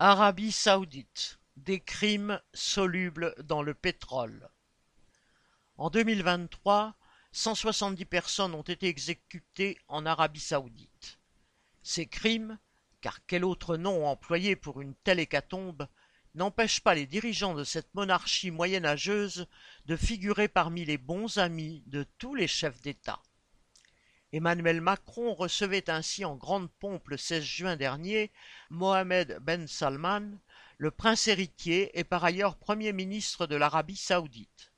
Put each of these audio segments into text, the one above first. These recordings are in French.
Arabie saoudite, des crimes solubles dans le pétrole. En deux mille vingt-trois, cent soixante-dix personnes ont été exécutées en Arabie saoudite. Ces crimes, car quel autre nom employer pour une telle hécatombe, n'empêchent pas les dirigeants de cette monarchie moyenâgeuse de figurer parmi les bons amis de tous les chefs d'État. Emmanuel Macron recevait ainsi en grande pompe le 16 juin dernier Mohamed Ben Salman, le prince héritier et par ailleurs Premier ministre de l'Arabie saoudite.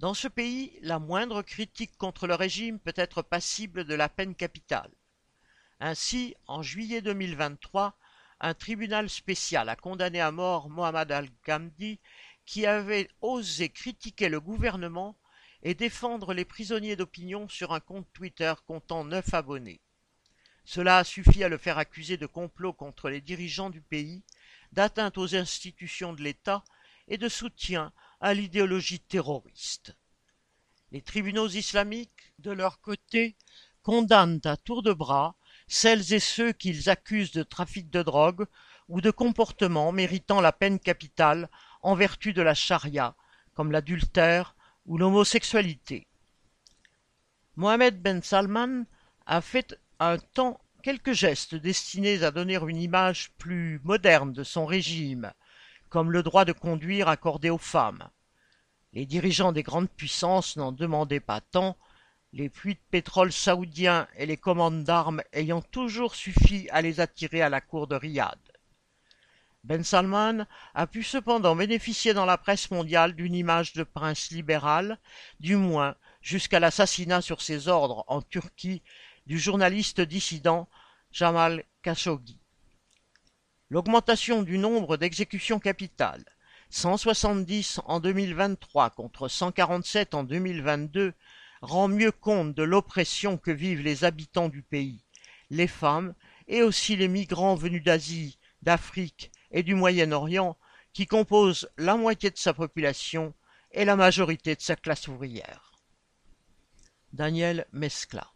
Dans ce pays, la moindre critique contre le régime peut être passible de la peine capitale. Ainsi, en juillet 2023, un tribunal spécial a condamné à mort Mohamed Al-Ghamdi qui avait osé critiquer le gouvernement et défendre les prisonniers d'opinion sur un compte Twitter comptant neuf abonnés. Cela a suffi à le faire accuser de complot contre les dirigeants du pays, d'atteinte aux institutions de l'État et de soutien à l'idéologie terroriste. Les tribunaux islamiques, de leur côté, condamnent à tour de bras celles et ceux qu'ils accusent de trafic de drogue ou de comportements méritant la peine capitale en vertu de la charia, comme l'adultère, ou l'homosexualité. Mohamed Ben Salman a fait un temps quelques gestes destinés à donner une image plus moderne de son régime, comme le droit de conduire accordé aux femmes. Les dirigeants des grandes puissances n'en demandaient pas tant, les puits de pétrole saoudiens et les commandes d'armes ayant toujours suffi à les attirer à la cour de Riyad. Ben Salman a pu cependant bénéficier dans la presse mondiale d'une image de prince libéral, du moins jusqu'à l'assassinat sur ses ordres en Turquie du journaliste dissident Jamal Khashoggi. L'augmentation du nombre d'exécutions capitales, 170 en 2023 contre 147 en 2022, rend mieux compte de l'oppression que vivent les habitants du pays, les femmes et aussi les migrants venus d'Asie, d'Afrique et du Moyen-Orient, qui composent la moitié de sa population et la majorité de sa classe ouvrière. Daniel Mescla